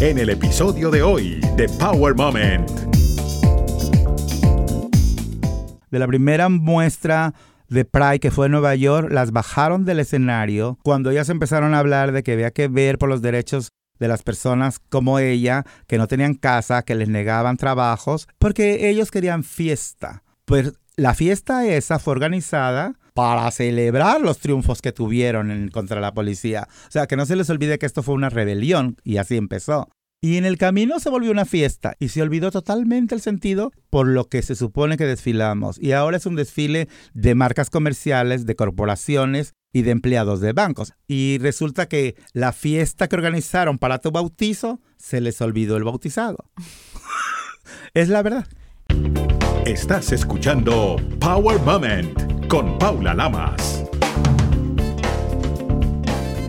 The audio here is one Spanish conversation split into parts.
en el episodio de hoy de Power Moment. De la primera muestra de Pride que fue en Nueva York, las bajaron del escenario cuando ellas empezaron a hablar de que había que ver por los derechos de las personas como ella, que no tenían casa, que les negaban trabajos, porque ellos querían fiesta. Pues la fiesta esa fue organizada para celebrar los triunfos que tuvieron contra la policía. O sea, que no se les olvide que esto fue una rebelión y así empezó. Y en el camino se volvió una fiesta y se olvidó totalmente el sentido por lo que se supone que desfilamos. Y ahora es un desfile de marcas comerciales, de corporaciones y de empleados de bancos. Y resulta que la fiesta que organizaron para tu bautizo se les olvidó el bautizado. es la verdad. Estás escuchando Power Moment con Paula Lamas.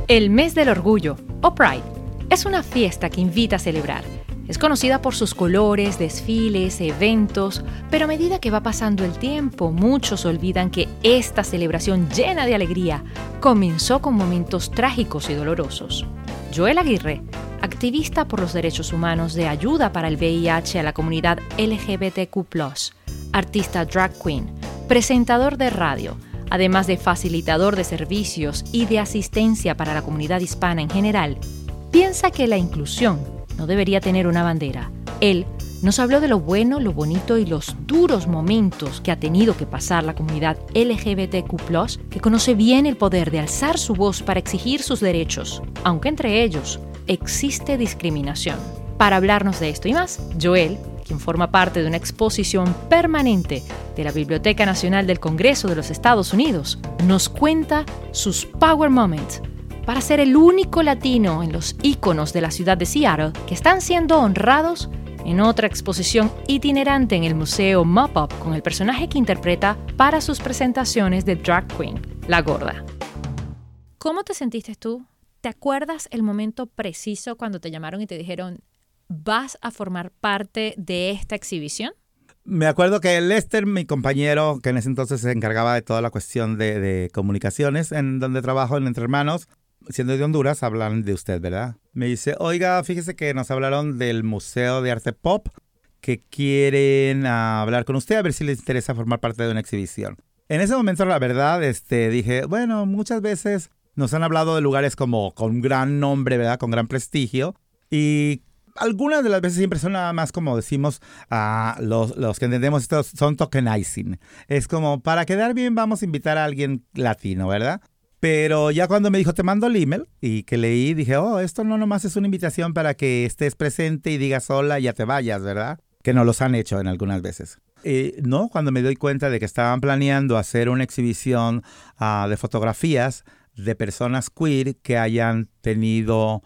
El mes del orgullo, o Pride, es una fiesta que invita a celebrar. Es conocida por sus colores, desfiles, eventos, pero a medida que va pasando el tiempo, muchos olvidan que esta celebración llena de alegría comenzó con momentos trágicos y dolorosos. Joel Aguirre, activista por los derechos humanos de ayuda para el VIH a la comunidad LGBTQ, artista drag queen, presentador de radio, además de facilitador de servicios y de asistencia para la comunidad hispana en general, piensa que la inclusión no debería tener una bandera. Él nos habló de lo bueno, lo bonito y los duros momentos que ha tenido que pasar la comunidad LGBTQ, que conoce bien el poder de alzar su voz para exigir sus derechos, aunque entre ellos existe discriminación. Para hablarnos de esto y más, Joel quien forma parte de una exposición permanente de la Biblioteca Nacional del Congreso de los Estados Unidos, nos cuenta sus Power Moments para ser el único latino en los íconos de la ciudad de Seattle que están siendo honrados en otra exposición itinerante en el Museo Mop-Up con el personaje que interpreta para sus presentaciones de Drag Queen, La Gorda. ¿Cómo te sentiste tú? ¿Te acuerdas el momento preciso cuando te llamaron y te dijeron, vas a formar parte de esta exhibición? Me acuerdo que Lester, mi compañero, que en ese entonces se encargaba de toda la cuestión de, comunicaciones en donde trabajo en Entre Hermanos, siendo de Honduras, hablan de usted, ¿verdad? Me dice, oiga, fíjese que nos hablaron del Museo de Arte Pop, que quieren hablar con usted a ver si les interesa formar parte de una exhibición. En ese momento, la verdad, este, dije, bueno, muchas veces nos han hablado de lugares como con gran nombre, ¿verdad? Con gran prestigio. Y algunas de las veces siempre son nada más como decimos a los, los, que entendemos esto, son tokenizing. Es como para quedar bien vamos a invitar a alguien latino, ¿verdad? Pero ya cuando me dijo te mando el email y que leí, dije, oh, esto no nomás es una invitación para que estés presente y digas hola y ya te vayas, ¿verdad? Que no los han hecho en algunas veces. no, cuando me doy cuenta de que estaban planeando hacer una exhibición ah, de fotografías de personas queer que hayan tenido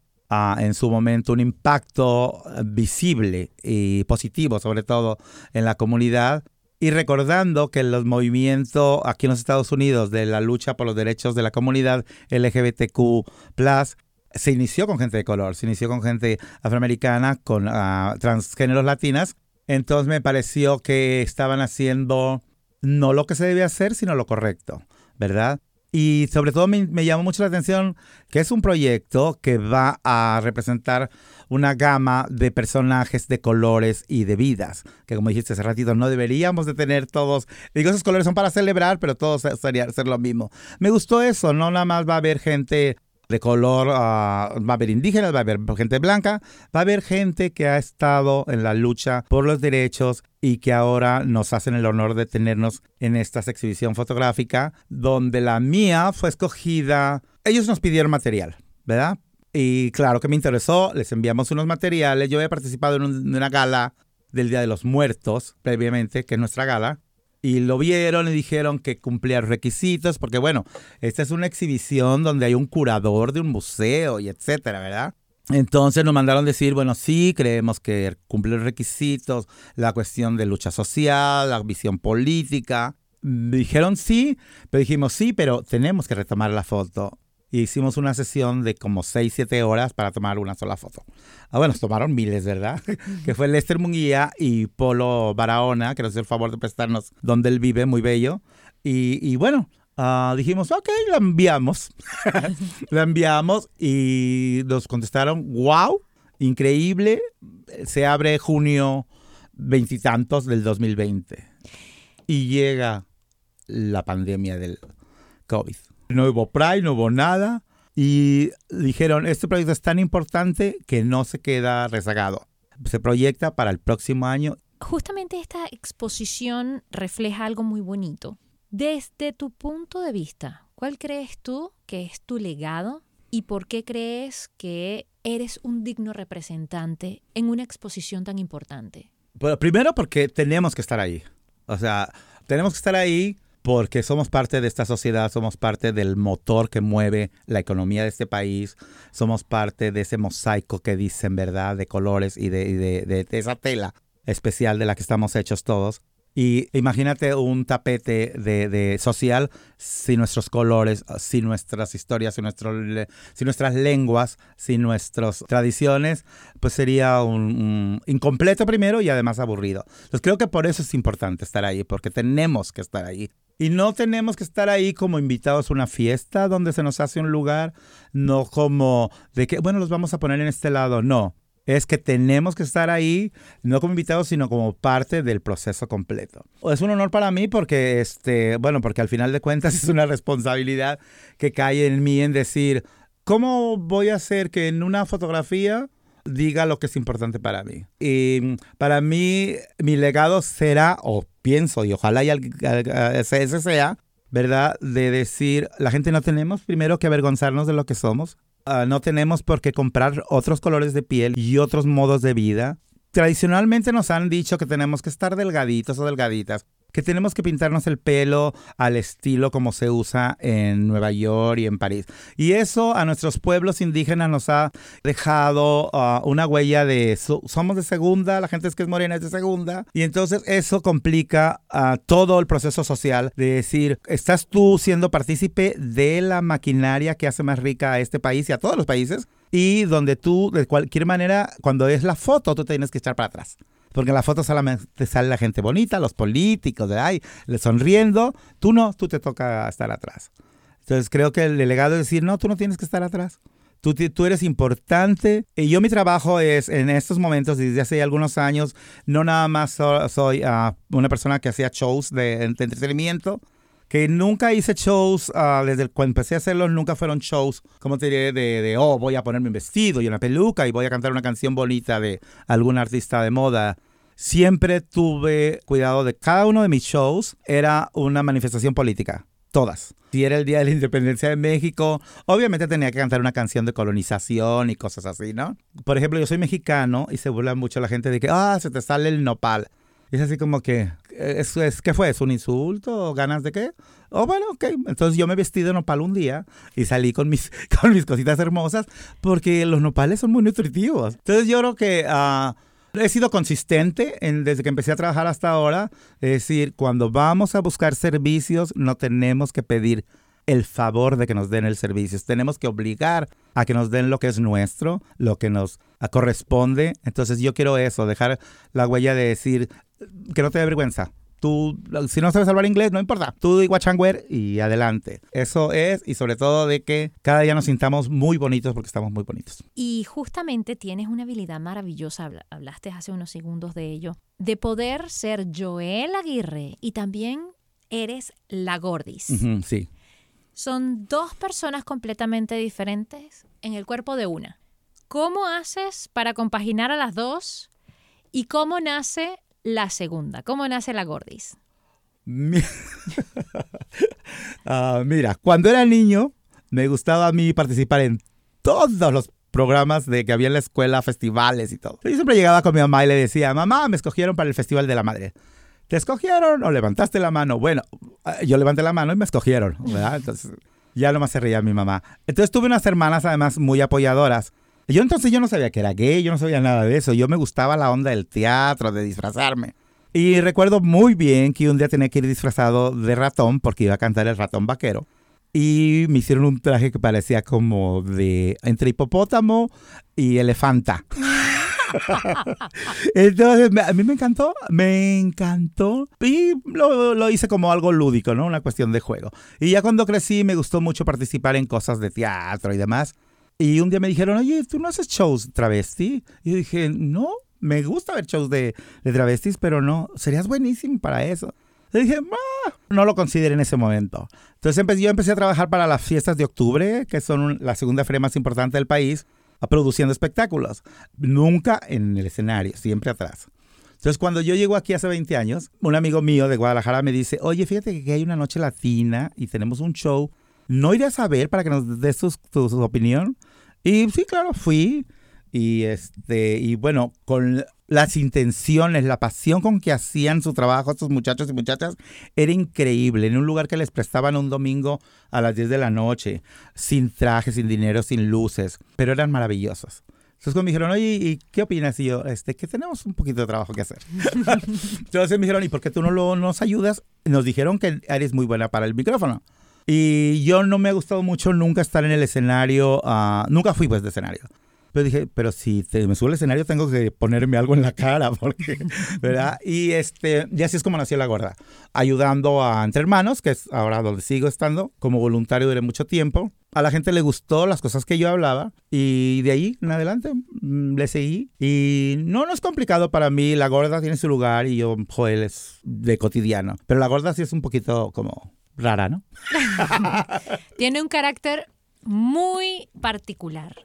en su momento un impacto visible y positivo, sobre todo en la comunidad. Y recordando que los movimientos aquí en los Estados Unidos de la lucha por los derechos de la comunidad LGBTQ, se inició con gente de color, se inició con gente afroamericana, con uh, transgéneros latinas. Entonces me pareció que estaban haciendo no lo que se debe hacer, sino lo correcto, ¿verdad? Y sobre todo me, llamó mucho la atención que es un proyecto que va a representar una gama de personajes, de colores y de vidas. Que como dijiste hace ratito, no deberíamos de tener todos. Digo, esos colores son para celebrar, pero todos sería ser lo mismo. Me gustó eso, no nada más va a haber gente de color, ah, va a haber indígenas, va a haber gente blanca, va a haber gente que ha estado en la lucha por los derechos y que ahora nos hacen el honor de tenernos en esta exhibición fotográfica, donde la mía fue escogida. Ellos nos pidieron material, ¿verdad? Y claro que me interesó, les enviamos unos materiales. Yo había participado en una gala del Día de los Muertos previamente, que es nuestra gala, y lo vieron y dijeron que cumplía requisitos, porque bueno, esta es una exhibición donde hay un curador de un museo y etcétera, ¿verdad? Entonces nos mandaron decir, bueno, sí, creemos que cumple los requisitos, la cuestión de lucha social, la visión política. Dijeron sí, pero dijimos sí, pero tenemos que retomar la foto hicimos una sesión de como 6, 7 horas para tomar una sola foto. Ah, bueno, nos tomaron miles, ¿verdad? que fue Lester Munguía y Polo Barahona, que nos hizo el favor de prestarnos donde él vive, muy bello. Y, bueno, uh, dijimos, ok, la enviamos. la enviamos y nos contestaron, wow. increíble. Se abre junio veintitantos del 2020 y llega la pandemia del COVID. No hubo Pride, no hubo nada y dijeron, este proyecto es tan importante que no se queda rezagado. Se proyecta para el próximo año. Justamente esta exposición refleja algo muy bonito. Desde tu punto de vista, ¿cuál crees tú que es tu legado y por qué crees que eres un digno representante en una exposición tan importante? Bueno, primero porque tenemos que estar ahí. O sea, tenemos que estar ahí porque somos parte de esta sociedad, somos parte del motor que mueve la economía de este país, somos parte de ese mosaico que dicen, ¿verdad?, de colores y de, de esa tela especial de la que estamos hechos todos. Y imagínate un tapete de, social sin nuestros colores, sin nuestras historias, sin, nuestro, sin nuestras lenguas, sin nuestras tradiciones, pues sería un, incompleto primero y además aburrido. Entonces creo que por eso es importante estar ahí, porque tenemos que estar ahí. Y no tenemos que estar ahí como invitados a una fiesta donde se nos hace un lugar, no como de que, bueno, los vamos a poner en este lado, no es que tenemos que estar ahí, no como invitados, sino como parte del proceso completo. Es un honor para mí porque, este, bueno, porque al final de cuentas es una responsabilidad que cae en mí en decir, ¿cómo voy a hacer que en una fotografía diga lo que es importante para mí? Y para mí, mi legado será, o pienso, y ojalá y ese sea, ¿verdad? De decir, la gente no tenemos primero que avergonzarnos de lo que somos, Ah, no tenemos por qué comprar otros colores de piel y otros modos de vida. Tradicionalmente nos han dicho que tenemos que estar delgaditos o delgaditas que tenemos que pintarnos el pelo al estilo como se usa en Nueva York y en París. Y eso a nuestros pueblos indígenas nos ha dejado uh, una huella de somos de segunda, la gente es que es morena es de segunda. Y entonces eso complica uh, todo el proceso social de decir, estás tú siendo partícipe de la maquinaria que hace más rica a este país y a todos los países. Y donde tú, de cualquier manera, cuando es la foto, tú tienes que echar para atrás porque en la foto solamente sale la gente bonita, los políticos, de le sonriendo. Tú no, tú te toca estar atrás. Entonces creo que el delegado es decir, no, tú no tienes que estar atrás. Tú, tú, eres importante. Y yo mi trabajo es, en estos momentos, desde hace algunos años, no nada más soy ah, una persona que hacía shows de, entretenimiento, que nunca hice shows, uh, desde cuando empecé a hacerlos, nunca fueron shows, como te diré, de, de, oh, voy a ponerme un vestido y una peluca y voy a cantar una canción bonita de algún artista de moda siempre tuve cuidado de cada uno de mis shows, era una manifestación política. Todas. Si era el Día de la Independencia de México, obviamente tenía que cantar una canción de colonización y cosas así, ¿no? Por ejemplo, yo soy mexicano y se burla mucho la gente de que, ah, se te sale el nopal. es así como que, ¿es, es, ¿qué fue? ¿Es un insulto? ¿Ganas de qué? Oh, bueno, ok. Entonces yo me vestí de nopal un día y salí con mis, con mis cositas hermosas porque los nopales son muy nutritivos. Entonces yo creo que... Uh, He sido consistente en, desde que empecé a trabajar hasta ahora. Es decir, cuando vamos a buscar servicios, no tenemos que pedir el favor de que nos den el servicio. Tenemos que obligar a que nos den lo que es nuestro, lo que nos corresponde. Entonces yo quiero eso, dejar la huella de decir que no te dé vergüenza. Tú, si no sabes hablar inglés, no importa. Tú y Wachangwer y adelante. Eso es, y sobre todo de que cada día nos sintamos muy bonitos porque estamos muy bonitos. Y justamente tienes una habilidad maravillosa, hablaste hace unos segundos de ello, de poder ser Joel Aguirre y también eres la Gordis. sí. Son dos personas completamente diferentes en el cuerpo de una. ¿Cómo haces para compaginar a las dos? ¿Y cómo nace la segunda? ¿Cómo nace la Gordis? Ah, mira, cuando era niño me gustaba a mí participar en todos los programas de que había en la escuela, festivales y todo. Yo siempre llegaba con mi mamá y le decía, mamá, me escogieron para el Festival de la Madre. ¿Te escogieron o levantaste la mano? Bueno, eh, yo levanté la mano y me escogieron, ¿verdad? Entonces ya nomás se reía mi mamá. Entonces tuve unas hermanas además muy apoyadoras. Yo entonces yo no sabía que era gay, yo no sabía nada de eso. Yo me gustaba la onda del teatro, de disfrazarme. Y recuerdo muy bien que un día tenía que ir disfrazado de ratón porque iba a cantar el ratón vaquero. Y me hicieron un traje que parecía como de entre hipopótamo y elefanta. Entonces, a mí me encantó, me encantó. Y lo, lo, hice como algo lúdico, ¿no? Una cuestión de juego. Y ya cuando crecí me gustó mucho participar en cosas de teatro y demás. Y un día me dijeron, oye, ¿tú no haces shows travesti? Y yo dije, no, me gusta ver shows de, de travestis, pero no, serías buenísimo para eso. Le dije, ah, no lo consideré en ese momento. Entonces yo empecé a trabajar para las fiestas de octubre, que son la segunda feria más importante del país, produciendo espectáculos. Nunca en el escenario, siempre atrás. Entonces, cuando yo llego aquí hace 20 años, un amigo mío de Guadalajara me dice, oye, fíjate que hay una noche latina y tenemos un show. ¿No irías a ver para que nos des tu, tu, opinión? Y sí, claro, fui. Y, este, y bueno, con las intenciones, la pasión con que hacían su trabajo estos muchachos y muchachas era increíble. En un lugar que les prestaban un domingo a las 10 de la noche, sin traje, sin dinero, sin luces, pero eran maravillosos. Entonces me dijeron, oye, ¿y qué opinas? Y yo, este, que tenemos un poquito de trabajo que hacer. Entonces me dijeron, ¿y por qué tú no lo, nos ayudas? Nos dijeron que eres muy buena para el micrófono. Y yo no me ha gustado mucho nunca estar en el escenario, uh, nunca fui pues de escenario. Pero dije, pero si te, me subo al escenario tengo que ponerme algo en la cara, porque, ¿verdad? Y, este, y así es como nació La Gorda, ayudando a Entre Hermanos, que es ahora donde sigo estando, como voluntario durante mucho tiempo. A la gente le gustó las cosas que yo hablaba y de ahí en adelante mm, le seguí. Y no, no es complicado para mí, La Gorda tiene su lugar y yo, Joel, es de cotidiano. Pero La Gorda sí es un poquito como rara, ¿no? tiene un carácter muy particular.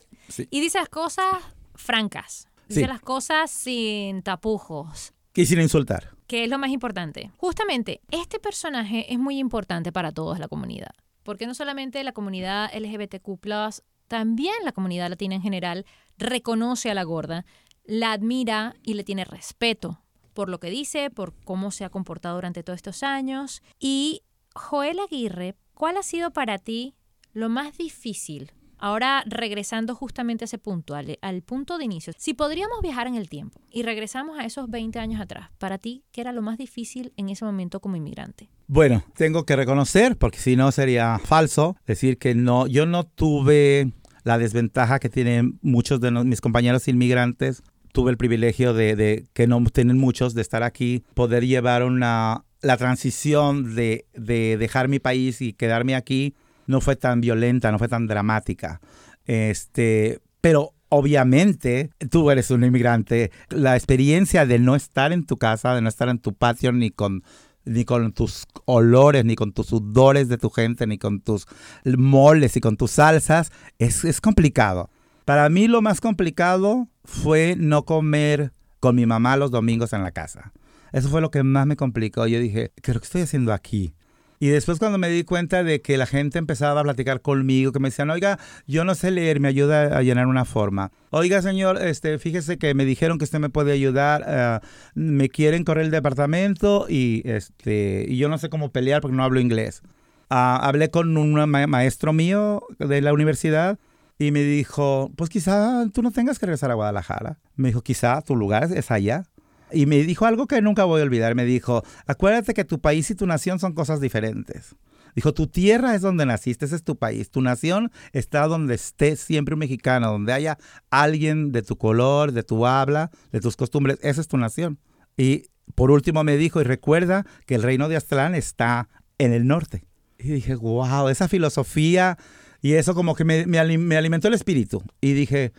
Y dice las cosas francas. Dice las cosas sin tapujos. Y sin insultar. Que es lo más importante. Justamente, este personaje es muy importante para toda la comunidad. Porque no solamente la comunidad LGBTQ, también la comunidad latina en general reconoce a la gorda, la admira y le tiene respeto por lo que dice, por cómo se ha comportado durante todos estos años. Y Joel Aguirre, ¿cuál ha sido para ti lo más difícil Ahora, regresando justamente a ese punto, al, punto de inicio, si podríamos viajar en el tiempo y regresamos a esos 20 años atrás, para ti, ¿qué era lo más difícil en ese momento como inmigrante? Bueno, tengo que reconocer, porque si no sería falso, decir que no, yo no tuve la desventaja que tienen muchos de mis compañeros inmigrantes. Tuve el privilegio de, que no tienen muchos, de estar aquí, poder llevar una, la transición de, de dejar mi país y quedarme aquí no fue tan violenta, no fue tan dramática. Este, pero obviamente tú eres un inmigrante. La experiencia de no estar en tu casa, de no estar en tu patio ni con ni con tus olores, ni con tus sudores de tu gente, ni con tus moles y con tus salsas, es, es complicado. Para mí lo más complicado fue no comer con mi mamá los domingos en la casa. Eso fue lo que más me complicó. Yo dije, ¿qué lo que estoy haciendo aquí? Y después cuando me di cuenta de que la gente empezaba a platicar conmigo, que me decían, oiga, yo no sé leer, me ayuda a llenar una forma. Oiga, señor, este, fíjese que me dijeron que usted me puede ayudar, eh, me quieren correr el departamento y, este, y yo no sé cómo pelear porque no hablo inglés. Ah, hablé con un maestro mío de la universidad y me dijo, pues quizá tú no tengas que regresar a Guadalajara. Me dijo, quizá tu lugar es allá. Y me dijo algo que nunca voy a olvidar. Me dijo, acuérdate que tu país y tu nación son cosas diferentes. Dijo, tu tierra es donde naciste, ese es tu país. Tu nación está donde esté siempre un mexicano, donde haya alguien de tu color, de tu habla, de tus costumbres. Esa es tu nación. Y por último me dijo, y recuerda que el reino de Aztlán está en el norte. Y dije, wow, esa filosofía y eso como que me, me alimentó el espíritu. Y dije,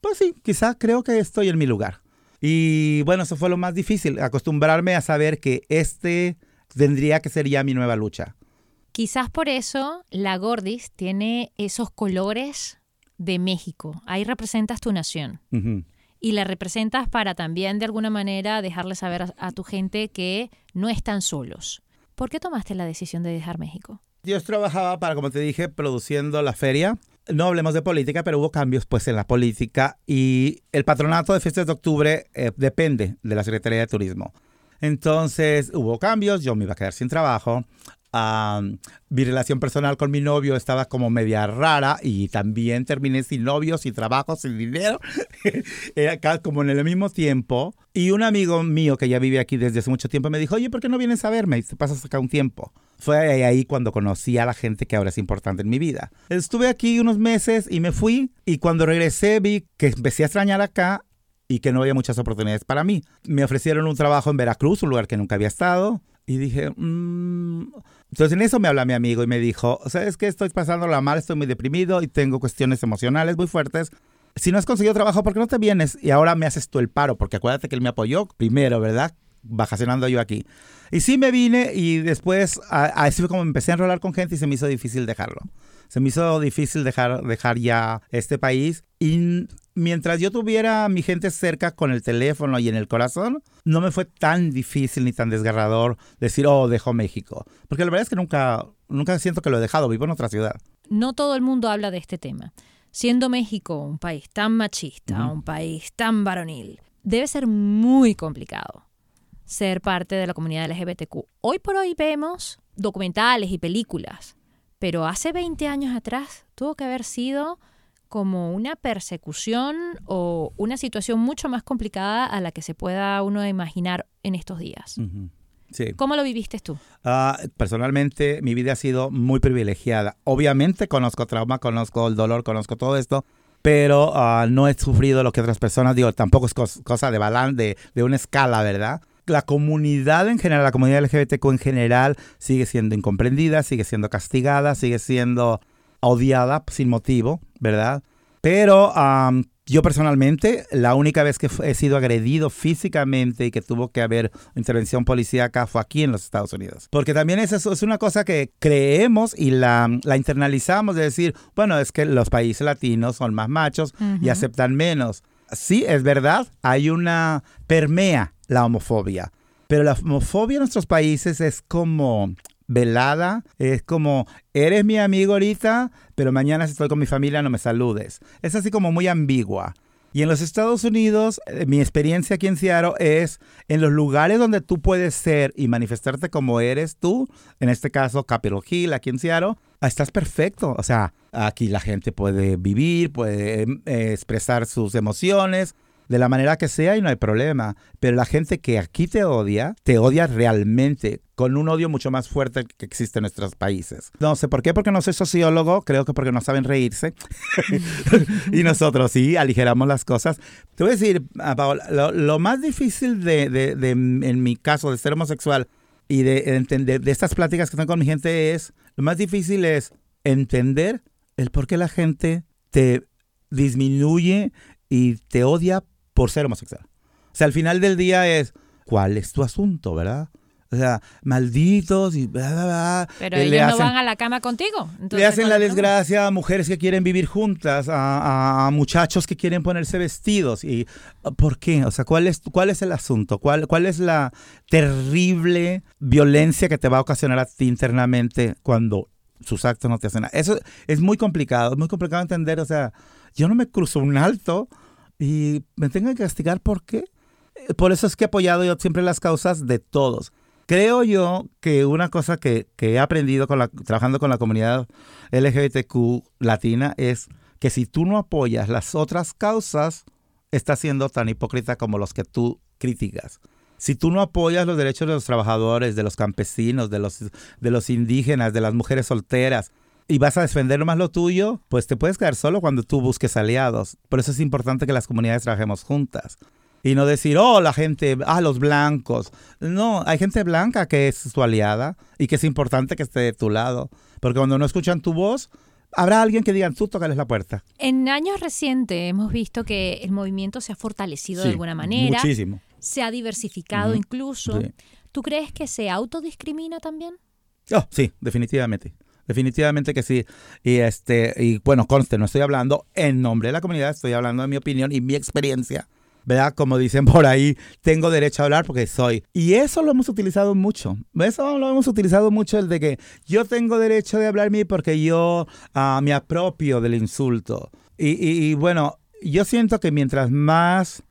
pues sí, quizá creo que estoy en mi lugar. Y bueno, eso fue lo más difícil, acostumbrarme a saber que este tendría que ser ya mi nueva lucha. Quizás por eso la Gordis tiene esos colores de México. Ahí representas tu nación. Y la representas para también de alguna manera dejarle saber a, tu gente que no están solos. ¿Por qué tomaste la decisión de dejar México? Yo trabajaba para, como te dije, produciendo la feria no hablemos de política, pero hubo cambios pues en la política y el patronato de fiestas de octubre eh, depende de la Secretaría de Turismo. Entonces hubo cambios, yo me iba a quedar sin trabajo. mi relación personal con mi novio estaba como media rara y también terminé sin novio, sin trabajo, sin dinero, acá como en el mismo tiempo. Y un amigo mío que ya vive aquí desde hace mucho tiempo me dijo, oye, ¿por qué no vienes a verme? Y te pasas acá un tiempo. Fue ahí cuando conocí a la gente que ahora es importante en mi vida. Estuve aquí unos meses y me fui y cuando regresé vi que empecé a extrañar acá y que no había muchas oportunidades para mí. Me ofrecieron un trabajo en Veracruz, un lugar que nunca había estado. Y dije, mmm. entonces en eso me habla mi amigo y me dijo, ¿sabes qué? Estoy pasándola mal, estoy muy deprimido y tengo cuestiones emocionales muy fuertes. Si no has conseguido trabajo, ¿por qué no te vienes? Y ahora me haces tú el paro, porque acuérdate que él me apoyó primero, ¿verdad? Vacacionando yo aquí. Y sí me vine y después, así fue como empecé a enrolar con gente y se me hizo difícil dejarlo. Se me hizo difícil dejar, dejar ya este país. Y mientras yo tuviera a mi gente cerca con el teléfono y en el corazón, no me fue tan difícil ni tan desgarrador decir, oh, dejo México. Porque la verdad es que nunca, nunca siento que lo he dejado, vivo en otra ciudad. No todo el mundo habla de este tema. Siendo México un país tan machista, un país tan varonil, debe ser muy complicado ser parte de la comunidad LGBTQ. Hoy por hoy vemos documentales y películas, pero hace 20 años atrás tuvo que haber sido como una persecución o una situación mucho más complicada a la que se pueda uno imaginar en estos días. sí. ¿Cómo lo viviste tú? Ah, personalmente, mi vida ha sido muy privilegiada. Obviamente conozco trauma, conozco el dolor, conozco todo esto, pero ah, no he sufrido lo que otras personas, digo, tampoco es cosa de balance, de, de una escala, ¿verdad? La comunidad en general, la comunidad LGBTQ en general, sigue siendo incomprendida, sigue siendo castigada, sigue siendo odiada sin motivo, ¿verdad? Pero yo personalmente, la única vez que he sido agredido físicamente y que tuvo que haber intervención policíaca fue aquí en los Estados Unidos. Porque también es, es una cosa que creemos y la, la, internalizamos de decir, bueno, es que los países latinos son más machos y aceptan menos. Sí, es verdad, hay una permea la homofobia. Pero la homofobia en nuestros países es como velada, es como, eres mi amigo ahorita, pero mañana si estoy con mi familia no me saludes. Es así como muy ambigua. Y en los Estados Unidos, eh, mi experiencia aquí en Seattle es en los lugares donde tú puedes ser y manifestarte como eres tú, en este caso Capitol Hill, aquí en Seattle, estás perfecto. O sea, aquí la gente puede vivir, puede eh, expresar sus emociones, de la manera que sea y no hay problema. Pero la gente que aquí te odia, te odia realmente, con un odio mucho más fuerte que existe en nuestros países. No sé por qué, porque no soy sociólogo, creo que porque no saben reírse. y nosotros sí, aligeramos las cosas. Te voy a decir, ah, Paola, lo, más difícil de, de, en mi caso, de ser homosexual y de entender de estas pláticas que tengo con mi gente es, lo más difícil es entender el por qué la gente te disminuye y te odia por ser homosexual. O sea, al final del día es, ¿cuál es tu asunto, verdad? O sea, malditos y bla, bla, bla. Pero ellos no van a la cama contigo. le hacen la desgracia a mujeres que quieren vivir juntas, a, muchachos que quieren ponerse vestidos. ¿Y por qué? O sea, ¿cuál es, cuál es el asunto? ¿Cuál, ¿Cuál es la terrible violencia que te va a ocasionar a ti internamente cuando sus actos no te hacen nada? Eso es muy complicado, es muy complicado entender. O sea, yo no me cruzo un alto y me tengo que castigar ¿por qué? Eh, por eso es que he apoyado yo siempre las causas de todos. Creo yo que una cosa que, he aprendido trabajando con la comunidad LGBTQ latina es que si tú no apoyas las otras causas, estás siendo tan hipócrita como los que tú criticas. Si tú no apoyas los derechos de los trabajadores, de los campesinos, de los indígenas, de las mujeres solteras, y vas a defender más lo tuyo, pues te puedes quedar solo cuando tú busques aliados. Por eso es importante que las comunidades trabajemos juntas. Y no decir, oh, la gente, ah, los blancos. No, hay gente blanca que es tu aliada y que es importante que esté de tu lado. Porque cuando no escuchan tu voz, habrá alguien que diga, tú tócales la puerta. En años recientes hemos visto que el movimiento se ha fortalecido de alguna manera. Muchísimo. Se ha diversificado incluso. ¿Tú crees que se autodiscrimina también? Oh, sí, definitivamente. Definitivamente que sí. Y este, y bueno, conste, no estoy hablando en nombre de la comunidad, estoy hablando de mi opinión y mi experiencia. ¿Verdad? Como dicen por ahí, tengo derecho a hablar porque soy. Y eso lo hemos utilizado mucho. Eso lo hemos utilizado mucho, el de que yo tengo derecho de hablar mí porque yo uh, me apropio del insulto. Y, y, y bueno, yo siento que mientras más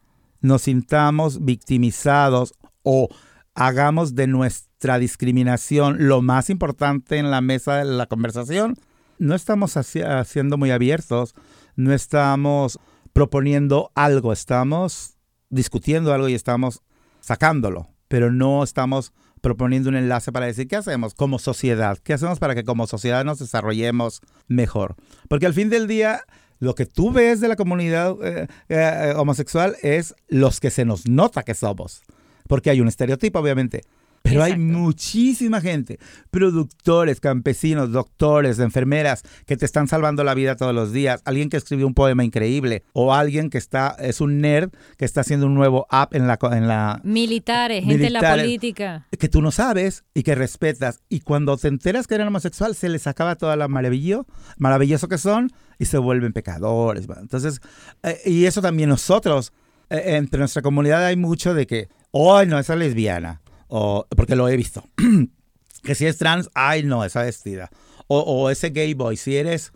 nos sintamos victimizados o hagamos de nuestra discriminación lo más importante en la mesa de la conversación, no estamos haciendo muy abiertos, no estamos proponiendo algo, estamos discutiendo algo y estamos sacándolo, pero no estamos proponiendo un enlace para decir qué hacemos como sociedad, qué hacemos para que como sociedad nos desarrollemos mejor. Porque al fin del día, lo que tú ves de la comunidad eh, eh, homosexual es los que se nos nota que somos porque hay un estereotipo, obviamente. Pero hay Exacto. muchísima gente, productores, campesinos, doctores, enfermeras, que te están salvando la vida todos los días. Alguien que escribió un poema increíble o alguien que está, es un nerd que está haciendo un nuevo app en la, en la Militares, gente en la Militares. política. que tú no sabes y que respetas. Y cuando te enteras que eran homosexual, se les acaba toda la maravillo, maravilloso que son y se vuelven pecadores. Entonces, eh, y eso también nosotros, eh, entre nuestra comunidad hay mucho de que, ay, no, esa es lesbiana, o, porque lo he visto. que si es trans, ay, no, esa vestida. O, o ese gay boy, si eres,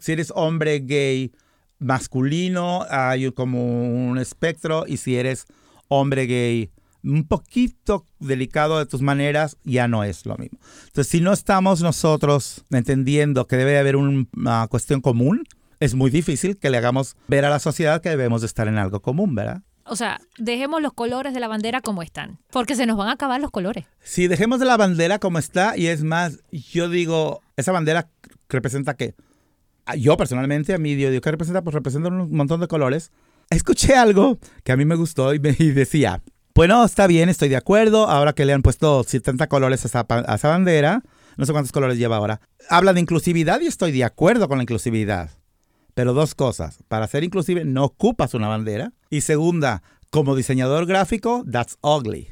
si eres hombre gay masculino, hay como un espectro, y si eres hombre gay un poquito delicado de tus maneras, ya no es lo mismo. Entonces, si no estamos nosotros entendiendo que debe haber un- una cuestión común, es muy difícil que le hagamos ver a la sociedad que debemos de estar en algo común, ¿verdad? O sea, dejemos los colores de la bandera como están, porque se nos van a acabar los colores. Si dejemos de la bandera como está, y es más, yo digo, esa bandera representa qué? Yo personalmente, a mí, yo digo, ¿qué representa? Pues representa un montón de colores. Escuché algo que a mí me gustó y, me, decía, bueno, está bien, estoy de acuerdo, ahora que le han puesto 70 colores a esa, a esa bandera, no sé cuántos colores lleva ahora, habla de inclusividad y estoy de acuerdo con la inclusividad. Pero dos cosas, para ser inclusive no ocupas una bandera y segunda, como diseñador gráfico, that's ugly.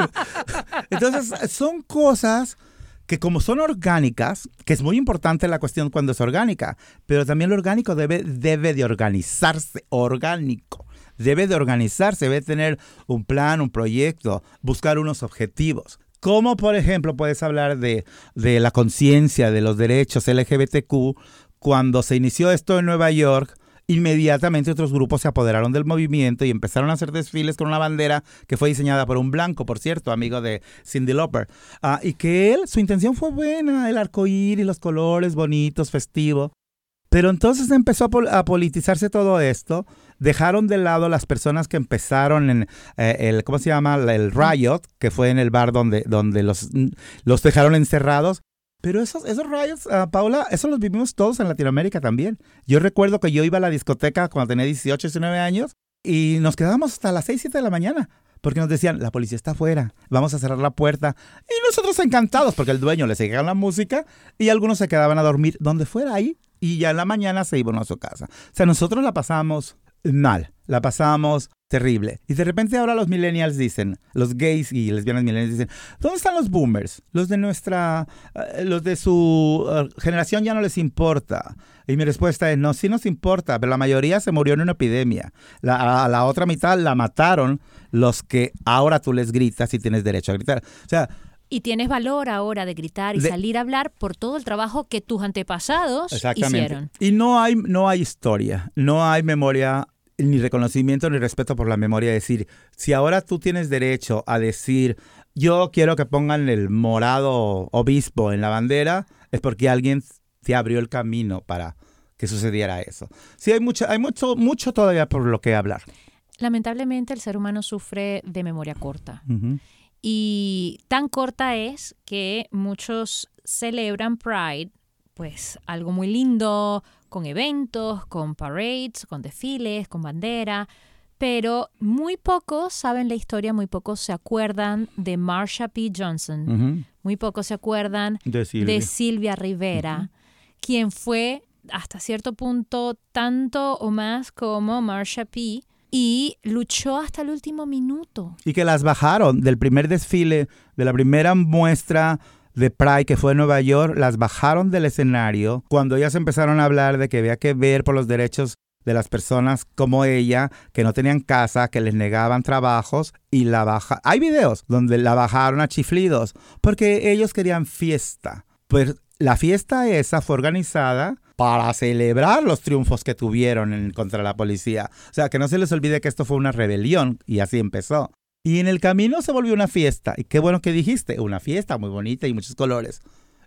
Entonces, son cosas que como son orgánicas, que es muy importante la cuestión cuando es orgánica, pero también lo orgánico debe, debe de organizarse, orgánico. Debe de organizarse, debe tener un plan, un proyecto, buscar unos objetivos. ¿Cómo, por ejemplo, puedes hablar de, de la conciencia de los derechos LGBTQ cuando se inició esto en Nueva York? Inmediatamente otros grupos se apoderaron del movimiento y empezaron a hacer desfiles con una bandera que fue diseñada por un blanco, por cierto, amigo de Cindy Lauper. Ah, y que él, su intención fue buena, el arcoíris, los colores bonitos, festivo. Pero entonces empezó a politizarse todo esto. Dejaron de lado las personas que empezaron en eh, el, ¿cómo se llama? El riot, que fue en el bar donde, donde los, los dejaron encerrados. Pero esos, esos riots, ah, Paula, eso los vivimos todos en Latinoamérica también. Yo recuerdo que yo iba a la discoteca cuando tenía 18, 19 años y nos quedábamos hasta las 6, 7 de la mañana. Porque nos decían, la policía está afuera, vamos a cerrar la puerta. Y nosotros encantados, porque el dueño le seguía la música y algunos se quedaban a dormir donde fuera ahí y ya en la mañana se iban a su casa. O sea, nosotros la pasamos mal, la pasamos terrible. Y de repente ahora los millennials dicen, los gays y lesbianas millennials dicen, ¿dónde están los boomers? Los de nuestra, eh, los de su eh, generación ya no les importa. Y mi respuesta es, no, sí nos importa, pero la mayoría se murió en una epidemia. La, a la otra mitad la mataron los que ahora tú les gritas y tienes derecho a gritar. O sea, Y tienes valor ahora de gritar y De- salir a hablar por todo el trabajo que tus antepasados hicieron. Y no hay, no hay historia, no hay memoria, ni reconocimiento, ni respeto por la memoria. Es decir, si ahora tú tienes derecho a decir, yo quiero que pongan el morado obispo en la bandera, es porque alguien te abrió el camino para que sucediera eso. Sí, hay mucho, hay mucho, mucho todavía por lo que hablar. Lamentablemente el ser humano sufre de memoria corta. Y tan corta es que muchos celebran Pride, pues algo muy lindo, con eventos, con parades, con desfiles, con bandera, pero muy pocos saben la historia, muy pocos se acuerdan de Marsha P. Johnson, muy pocos se acuerdan De Silvia. de Silvia Rivera, quien fue hasta cierto punto tanto o más como Marsha P. y luchó hasta el último minuto. Y que las bajaron del primer desfile, de la primera muestra de Pride que fue en Nueva York, las bajaron del escenario cuando ellas empezaron a hablar de que había que ver por los derechos de las personas como ella, que no tenían casa, que les negaban trabajos y la baja. Hay videos donde la bajaron a chiflidos porque ellos querían fiesta. Pues la fiesta esa fue organizada para celebrar los triunfos que tuvieron en- contra la policía. O sea, que no se les olvide que esto fue una rebelión y así empezó. Y en el camino se volvió una fiesta. Y qué bueno que dijiste, una fiesta muy bonita y muchos colores.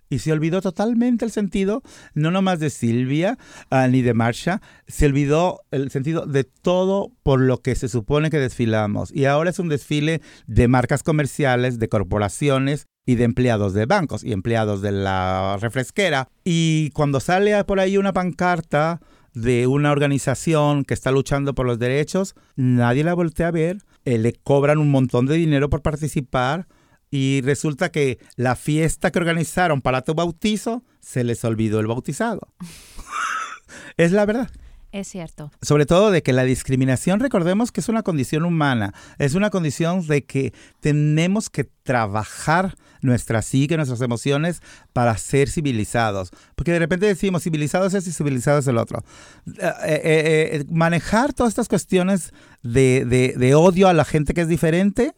Y se olvidó totalmente el sentido, no nomás de Silvia ah, ni de Marsha, se olvidó el sentido de todo por lo que se supone que desfilamos. Y ahora es un desfile de marcas comerciales, de corporaciones y de empleados de bancos y empleados de la refresquera. Y cuando sale por ahí una pancarta de una organización que está luchando por los derechos, nadie la voltea a ver, eh, le cobran un montón de dinero por participar y resulta que la fiesta que organizaron para tu bautizo se les olvidó el bautizado. es la verdad. Es cierto. Sobre todo de que la discriminación, recordemos que es una condición humana, es una condición de que tenemos que trabajar nuestra psique, nuestras emociones para ser civilizados. Porque de repente decimos civilizados es y civilizados es el otro. Eh, eh, eh, manejar todas estas cuestiones de, de odio a la gente que es diferente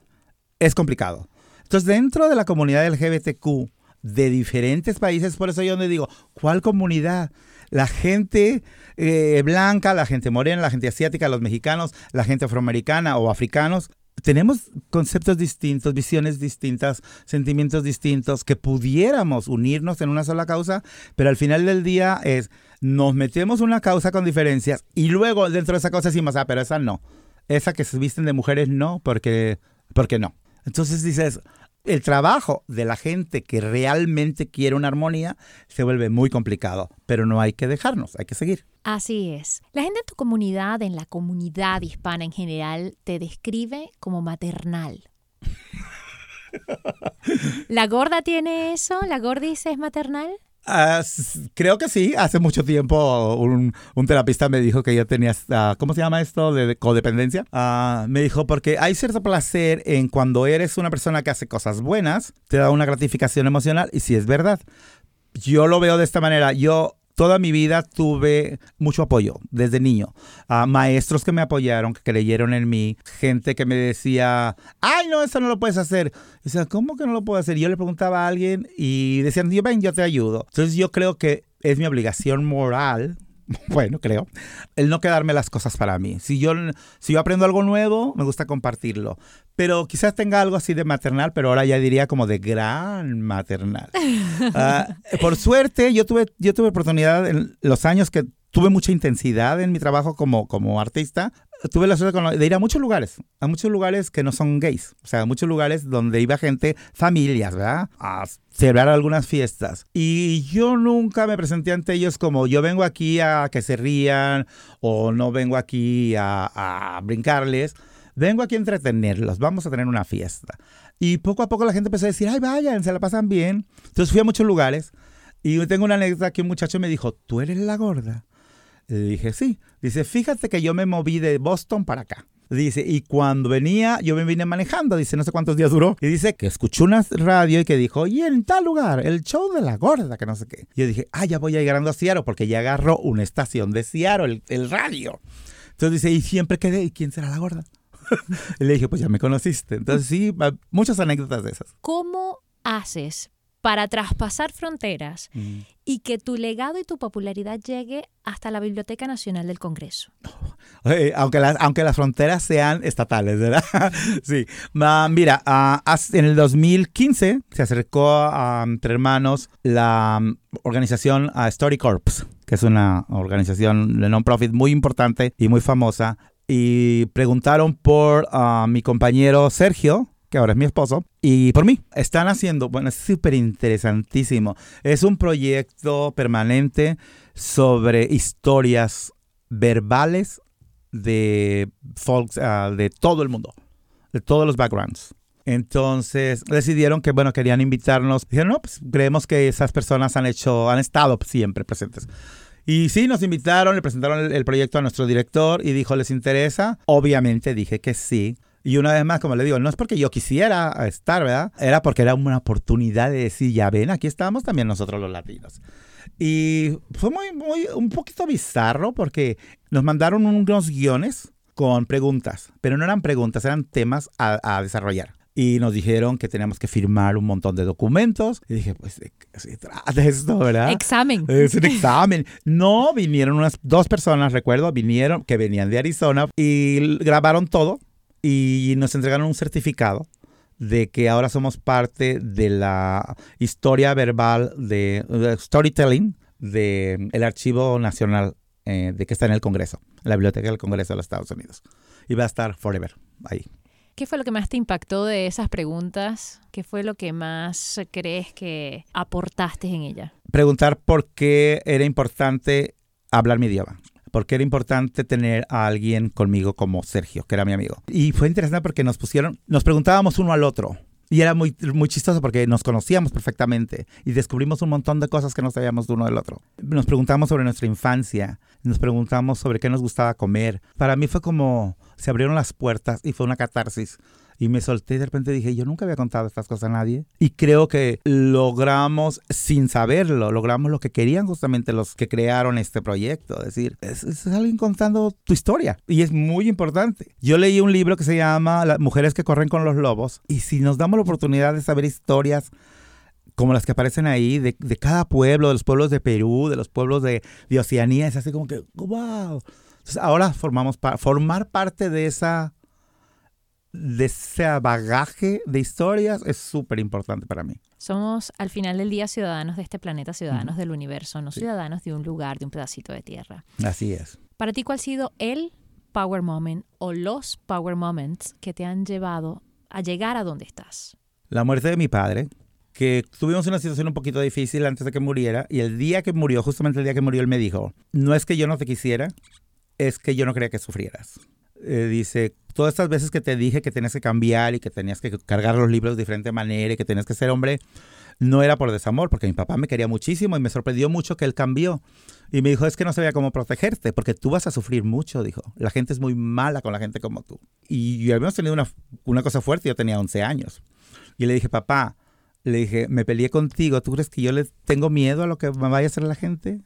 es complicado. Entonces, dentro de la comunidad LGBTQ de diferentes países, por eso yo donde digo, ¿cuál comunidad? La gente eh, blanca, la gente morena, la gente asiática, los mexicanos, la gente afroamericana o africanos, tenemos conceptos distintos, visiones distintas, sentimientos distintos, que pudiéramos unirnos en una sola causa, pero al final del día es, nos metemos una causa con diferencias y luego dentro de esa causa decimos, ah, pero esa no, esa que se visten de mujeres no, porque, porque no. Entonces dices, el trabajo de la gente que realmente quiere una armonía se vuelve muy complicado, pero no hay que dejarnos, hay que seguir. Así es. La gente en tu comunidad, en la comunidad hispana en general, te describe como maternal. ¿La gorda tiene eso? ¿La gordice es maternal? Ah, creo que sí. Hace mucho tiempo un, terapista me dijo que yo tenía, uh, ¿cómo se llama esto? De, codependencia. Ah, me dijo, porque hay cierto placer en cuando eres una persona que hace cosas buenas, te da una gratificación emocional y si es verdad. Yo lo veo de esta manera. Yo toda mi vida tuve mucho apoyo desde niño. maestros que me apoyaron, que creyeron en mí, gente que me decía, ay, no, eso no lo puedes hacer. Y decía, ¿cómo que no lo puedo hacer? yo le preguntaba a alguien y decían, yo ven, yo te ayudo. Entonces yo creo que es mi obligación moral bueno, creo, el no quedarme las cosas para mí. Si yo, si yo aprendo algo nuevo, me gusta compartirlo. Pero quizás tenga algo así de maternal, pero ahora ya diría como de gran maternal. Ah, por suerte, yo tuve, yo tuve oportunidad en los años que tuve mucha intensidad en mi trabajo como, como artista tuve la suerte de ir a muchos lugares, a muchos lugares que no son gays, o sea, a muchos lugares donde iba gente, familias, ¿verdad? A celebrar algunas fiestas. Y yo nunca me presenté ante ellos como yo vengo aquí a que se rían o no vengo aquí a, a brincarles. Vengo aquí a entretenerlos, vamos a tener una fiesta. Y poco a poco la gente empezó a decir, ay, vayan, se la pasan bien. Entonces fui a muchos lugares y tengo una anécdota que un muchacho me dijo, ¿tú eres la gorda? Le dije, sí. Dice, fíjate que yo me moví de Boston para acá. Dice, y cuando venía, yo me vine manejando, dice, no sé cuántos días duró. Y dice que escuchó una radio y que dijo, y en tal lugar, el show de la gorda, que no sé qué. Y yo dije, ah, ya voy a llegando a Seattle, porque ya agarró una estación de Seattle, el, radio. Entonces dice, y siempre quedé, ¿y quién será la gorda? y le dije, pues ya me conociste. Entonces sí, muchas anécdotas de esas. ¿Cómo haces para traspasar fronteras mm. y que tu legado y tu popularidad llegue hasta la Biblioteca Nacional del Congreso. aunque, las, aunque las fronteras sean estatales, ¿verdad? sí. mira, uh, en el 2015 se acercó a, entre hermanos la um, organización uh, Story Corps, que es una organización de non-profit muy importante y muy famosa, y preguntaron por mi compañero Sergio, que ahora es mi esposo, y por mí. Están haciendo, bueno, es súper interesantísimo. Es un proyecto permanente sobre historias verbales de folks ah, de todo el mundo, de todos los backgrounds. Entonces decidieron que, bueno, querían invitarnos. Dijeron, no, pues creemos que esas personas han hecho, han estado siempre presentes. Y sí, nos invitaron, le presentaron el, proyecto a nuestro director y dijo, ¿les interesa? Obviamente dije que sí. Y una vez más, como le digo, no es porque yo quisiera estar, ¿verdad? Era porque era una oportunidad de decir, ya ven, aquí estamos también nosotros los latinos. Y fue muy, muy, un poquito bizarro porque nos mandaron unos guiones con preguntas, pero no eran preguntas, eran temas a, desarrollar y nos dijeron que teníamos que firmar un montón de documentos. Y dije, pues, ¿de qué se trata esto, verdad? Examen. Es un examen. No, vinieron unas dos personas, recuerdo, vinieron, que venían de Arizona y grabaron todo y nos entregaron un certificado de que ahora somos parte de la historia verbal de, storytelling del el Archivo Nacional eh, de que está en el Congreso, en la Biblioteca del Congreso de los Estados Unidos. Y va a estar forever ahí. ¿Qué fue lo que más te impactó de esas preguntas? ¿Qué fue lo que más crees que aportaste en ella? Preguntar por qué era importante hablar mi idioma porque era importante tener a alguien conmigo como Sergio, que era mi amigo. Y fue interesante porque nos pusieron, nos preguntábamos uno al otro, Y era muy, muy chistoso porque nos conocíamos perfectamente y descubrimos un montón de cosas que no sabíamos de uno del otro. Nos preguntamos sobre nuestra infancia, nos preguntamos sobre qué nos gustaba comer. Para mí fue como se abrieron las puertas y fue una catarsis y me solté y de repente dije, yo nunca había contado estas cosas a nadie. Y creo que logramos, sin saberlo, logramos lo que querían justamente los que crearon este proyecto. Es decir, es, alguien contando tu historia. Y es muy importante. Yo leí un libro que se llama Las mujeres que corren con los lobos. Y si nos damos la oportunidad de saber historias como las que aparecen ahí, de, cada pueblo, de los pueblos de Perú, de los pueblos de, de Oceanía, es así como que, wow. Entonces ahora formamos formar parte de esa de ese bagaje de historias es súper importante para mí. Somos al final del día ciudadanos de este planeta, ciudadanos del universo, no ciudadanos de un lugar, de un pedacito de tierra. Así es. Para ti, ¿cuál ha sido el power moment o los power moments que te han llevado a llegar a donde estás? La muerte de mi padre, que tuvimos una situación un poquito difícil antes de que muriera y el día que murió, justamente el día que murió, él me dijo, no es que yo no te quisiera, es que yo no quería que sufrieras. Eh, dice, todas estas veces que te dije que tenías que cambiar y que tenías que cargar los libros de diferente manera y que tenías que ser hombre, no era por desamor, porque mi papá me quería muchísimo y me sorprendió mucho que él cambió. Y me dijo, es que no sabía cómo protegerte, porque tú vas a sufrir mucho, dijo. La gente es muy mala con la gente como tú. Y habíamos tenido una, una cosa fuerte, yo tenía 11 años. Y le dije, papá, le dije, me peleé contigo, ¿tú crees que yo le tengo miedo a lo que me vaya a hacer la gente?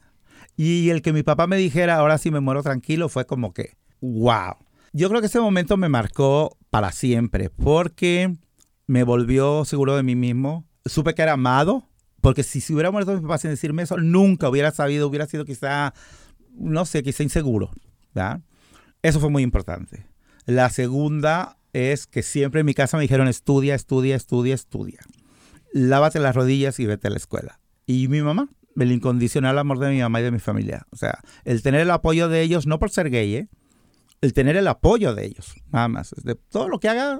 Y el que mi papá me dijera, ahora sí me muero tranquilo, fue como que, wow. Yo creo que ese momento me marcó para siempre porque me volvió seguro de mí mismo. Supe que era amado, porque si se hubiera muerto mi papá sin decirme eso, nunca hubiera sabido, hubiera sido quizá, no sé, quizá inseguro. ¿verdad? Eso fue muy importante. La segunda es que siempre en mi casa me dijeron estudia, estudia, estudia, estudia. Lávate las rodillas y vete a la escuela. Y mi mamá, el incondicional amor de mi mamá y de mi familia. O sea, el tener el apoyo de ellos, no por ser gay, ¿eh? El tener el apoyo de ellos, nada más. De todo lo que haga,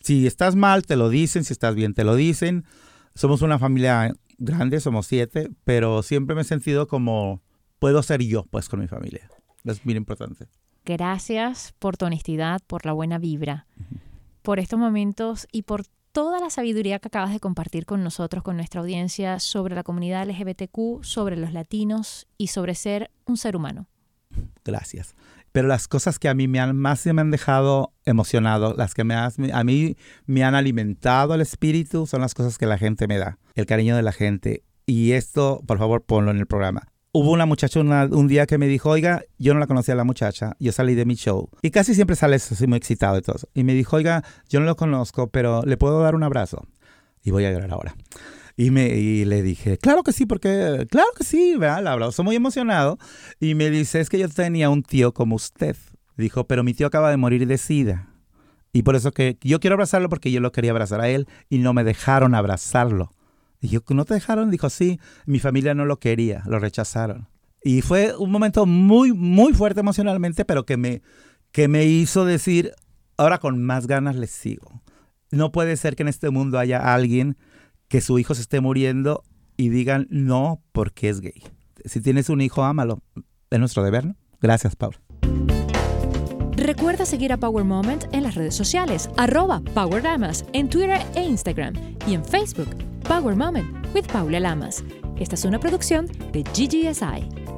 si estás mal, te lo dicen, si estás bien, te lo dicen. Somos una familia grande, somos siete, pero siempre me he sentido como puedo ser yo, pues, con mi familia. Es muy importante. Gracias por tu honestidad, por la buena vibra, por estos momentos y por toda la sabiduría que acabas de compartir con nosotros, con nuestra audiencia, sobre la comunidad LGBTQ, sobre los latinos y sobre ser un ser humano. Gracias pero las cosas que a mí me han, más me han dejado emocionado, las que me a mí me han alimentado el espíritu, son las cosas que la gente me da, el cariño de la gente. Y esto, por favor, ponlo en el programa. Hubo una muchacha un día que me dijo, oiga, yo no la conocía a la muchacha, yo salí de mi show. Y casi siempre sales así muy excitado y todo. Y me dijo, oiga, yo no lo conozco, pero ¿le puedo dar un abrazo? Y voy a llorar ahora. Y, me, y le dije, claro que sí, porque, claro que sí, ¿verdad? La abrazo muy emocionado. Y me dice, es que yo tenía un tío como usted. Dijo, pero mi tío acaba de morir de sida. Y por eso que yo quiero abrazarlo porque yo lo quería abrazar a él y no me dejaron abrazarlo. Y yo, ¿no te dejaron? Dijo, sí, mi familia no lo quería, lo rechazaron. Y fue un momento muy, muy fuerte emocionalmente, pero que me, que me hizo decir, ahora con más ganas les sigo. No puede ser que en este mundo haya alguien que su hijo se esté muriendo y digan no porque es gay. Si tienes un hijo, ámalo. Es nuestro deber, ¿no? Gracias, Paula. Recuerda seguir a Power Moment en las redes sociales, arroba Power Lamas, en Twitter e Instagram y en Facebook, Power Moment with Paula Lamas. Esta es una producción de GGSI.